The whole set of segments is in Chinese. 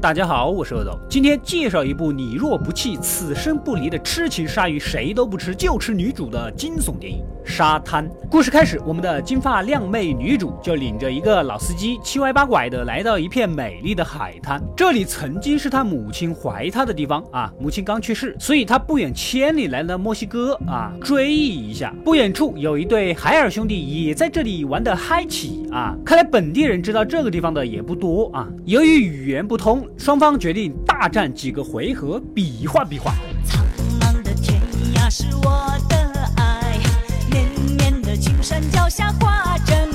大家好，我是恶斗，今天介绍一部你若不弃，此生不离的痴情鲨鱼，谁都不吃就吃女主的惊悚电影《沙滩》。故事开始，我们的金发靓妹女主就领着一个老司机七歪八拐的来到一片美丽的海滩，这里曾经是她母亲怀她的地方啊。母亲刚去世，所以她不远千里来到墨西哥啊追忆一下。不远处有一对海尔兄弟也在这里玩的嗨起啊，看来本地人知道这个地方的也不多啊。由于语言不通。双方决定大战几个回合，比划比划。苍茫的天涯是我，绵绵的青山脚下花正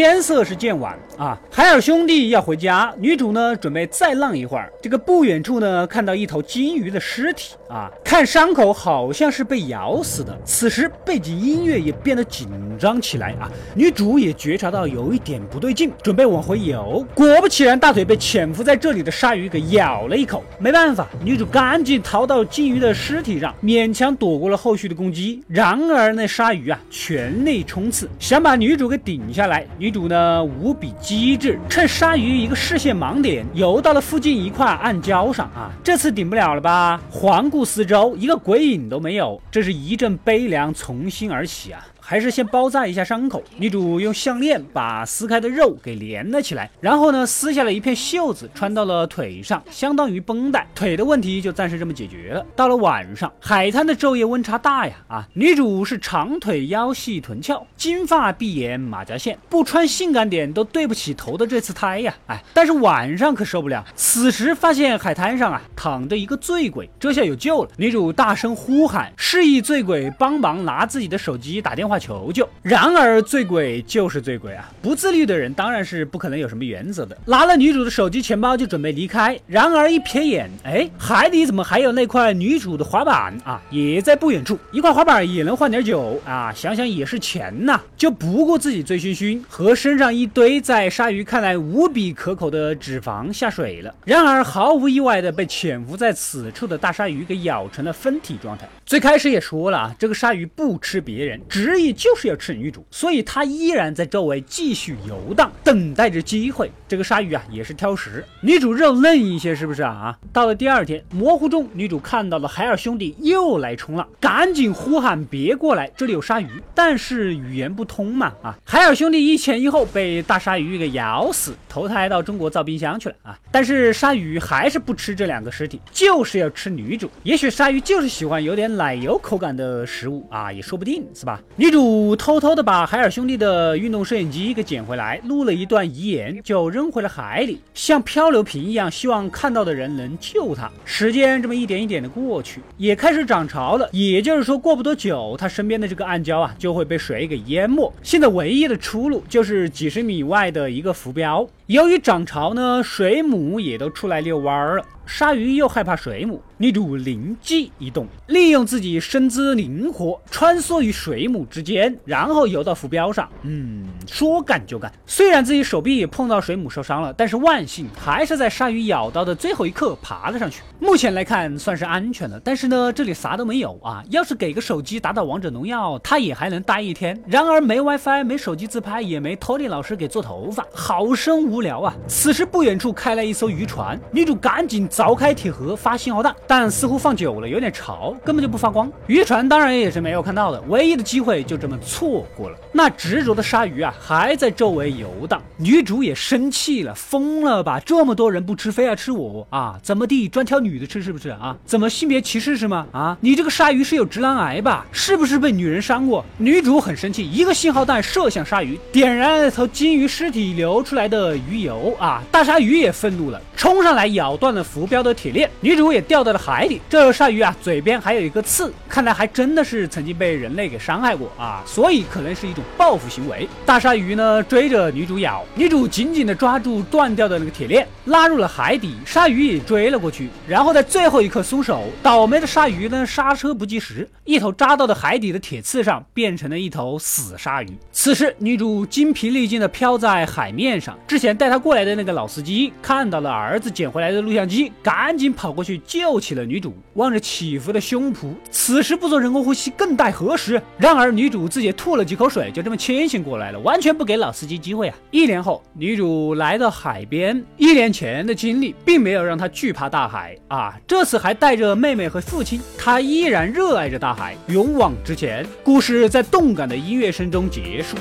天色是渐晚啊，海尔兄弟要回家，女主呢准备再浪一会儿。这个不远处呢看到一头金鱼的尸体啊，看伤口好像是被咬死的。此时背景音乐也变得紧张起来啊，女主也觉察到有一点不对劲，准备往回游。果不其然，大腿被潜伏在这里的鲨鱼给咬了一口。没办法，女主赶紧逃到金鱼的尸体上，勉强躲过了后续的攻击。然而那鲨鱼啊全力冲刺，想把女主给顶下来。女主呢无比机智，趁鲨鱼一个视线盲点，游到了附近一块暗礁上啊！这次顶不了了吧？环顾四周，一个鬼影都没有，这是一阵悲凉从心而起啊！还是先包扎一下伤口。女主用项链把撕开的肉给连了起来，然后呢，撕下了一片袖子穿到了腿上，相当于绷带。腿的问题就暂时这么解决了。到了晚上，海滩的昼夜温差大呀啊！女主是长腿腰细臀翘，金发碧眼马甲线，不穿性感点都对不起投的这次胎呀！哎，但是晚上可受不了。此时发现海滩上啊躺着一个醉鬼，这下有救了。女主大声呼喊，示意醉鬼帮忙拿自己的手机打电话。求救！然而醉鬼就是醉鬼啊，不自律的人当然是不可能有什么原则的。拿了女主的手机、钱包就准备离开，然而一瞥眼，哎，海底怎么还有那块女主的滑板啊？也在不远处。一块滑板也能换点酒啊，想想也是钱呐，就不顾自己醉醺醺和身上一堆在鲨鱼看来无比可口的脂肪下水了。然而毫无意外的被潜伏在此处的大鲨鱼给咬成了分体状态。最开始也说了啊，这个鲨鱼不吃别人，只以。就是要吃女主，所以他依然在周围继续游荡，等待着机会。这个鲨鱼啊，也是挑食，女主肉嫩一些，是不是啊？到了第二天，模糊中，女主看到了海尔兄弟又来冲浪，赶紧呼喊别过来，这里有鲨鱼。但是语言不通嘛，啊！海尔兄弟一前一后被大鲨鱼给咬死，投胎到中国造冰箱去了啊！但是鲨鱼还是不吃这两个尸体，就是要吃女主。也许鲨鱼就是喜欢有点奶油口感的食物啊，也说不定是吧？女主。偷偷的把海尔兄弟的运动摄影机给捡回来，录了一段遗言，就扔回了海里，像漂流瓶一样，希望看到的人能救他。时间这么一点一点的过去，也开始涨潮了，也就是说，过不多久，他身边的这个暗礁啊，就会被水给淹没。现在唯一的出路就是几十米外的一个浮标。由于涨潮呢，水母也都出来遛弯儿了。鲨鱼又害怕水母，女主灵机一动，利用自己身姿灵活，穿梭于水母之间，然后游到浮标上。嗯，说干就干。虽然自己手臂也碰到水母受伤了，但是万幸还是在鲨鱼咬到的最后一刻爬了上去。目前来看算是安全了，但是呢，这里啥都没有啊。要是给个手机打打王者荣耀，他也还能待一天。然而没 WiFi，没手机自拍，也没托尼老师给做头发，好生无无聊啊。此时不远处开来一艘渔船，女主赶紧。凿开铁盒发信号弹，但似乎放久了有点潮，根本就不发光。渔船当然也是没有看到的，唯一的机会就这么错过了。那执着的鲨鱼啊，还在周围游荡。女主也生气了，疯了吧？这么多人不吃，非要吃我啊？怎么地，专挑女的吃是不是啊？怎么性别歧视是吗？啊，你这个鲨鱼是有直男癌吧？是不是被女人伤过？女主很生气，一个信号弹射向鲨鱼，点燃了头金鱼尸体流出来的鱼鱼油啊！大鲨鱼也愤怒了，冲上来咬断了浮。标的铁链，女主也掉到了海里。这鲨鱼啊，嘴边还有一个刺，看来还真的是曾经被人类给伤害过啊，所以可能是一种报复行为。大鲨鱼呢追着女主咬，女主紧紧的抓住断掉的那个铁链，拉入了海底。鲨鱼也追了过去，然后在最后一刻松手。倒霉的鲨鱼呢，刹车不及时，一头扎到了海底的铁刺上，变成了一头死鲨鱼。此时，女主精疲力尽的漂在海面上，之前带她过来的那个老司机看到了儿子捡回来的录像机，赶紧跑过去救起了女主，望着起伏的胸脯，此时不做人工呼吸更待何时？然而女主自己吐了几口水，就这么清醒过来了，完全不给老司机机会啊！一年后，女主来到海边，一年前的经历并没有让她惧怕大海啊，这次还带着妹妹和父亲，她依然热爱着大海，勇往直前。故事在动感的音乐声中结束。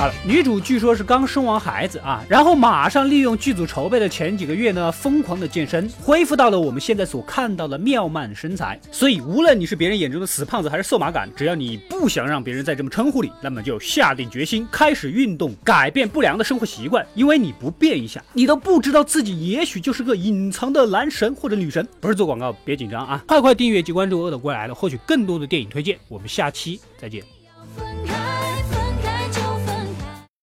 好了，女主据说是刚生完孩子啊，然后马上利用剧组筹备的前几个月呢，疯狂的健身，恢复到了我们现在所看到的妙曼身材。所以，无论你是别人眼中的死胖子还是瘦马杆，只要你不想让别人再这么称呼你，那么就下定决心开始运动，改变不良的生活习惯。因为你不变一下，你都不知道自己也许就是个隐藏的男神或者女神。不是做广告，别紧张啊！快快订阅及关注《恶的过来了》，获取更多的电影推荐。我们下期再见。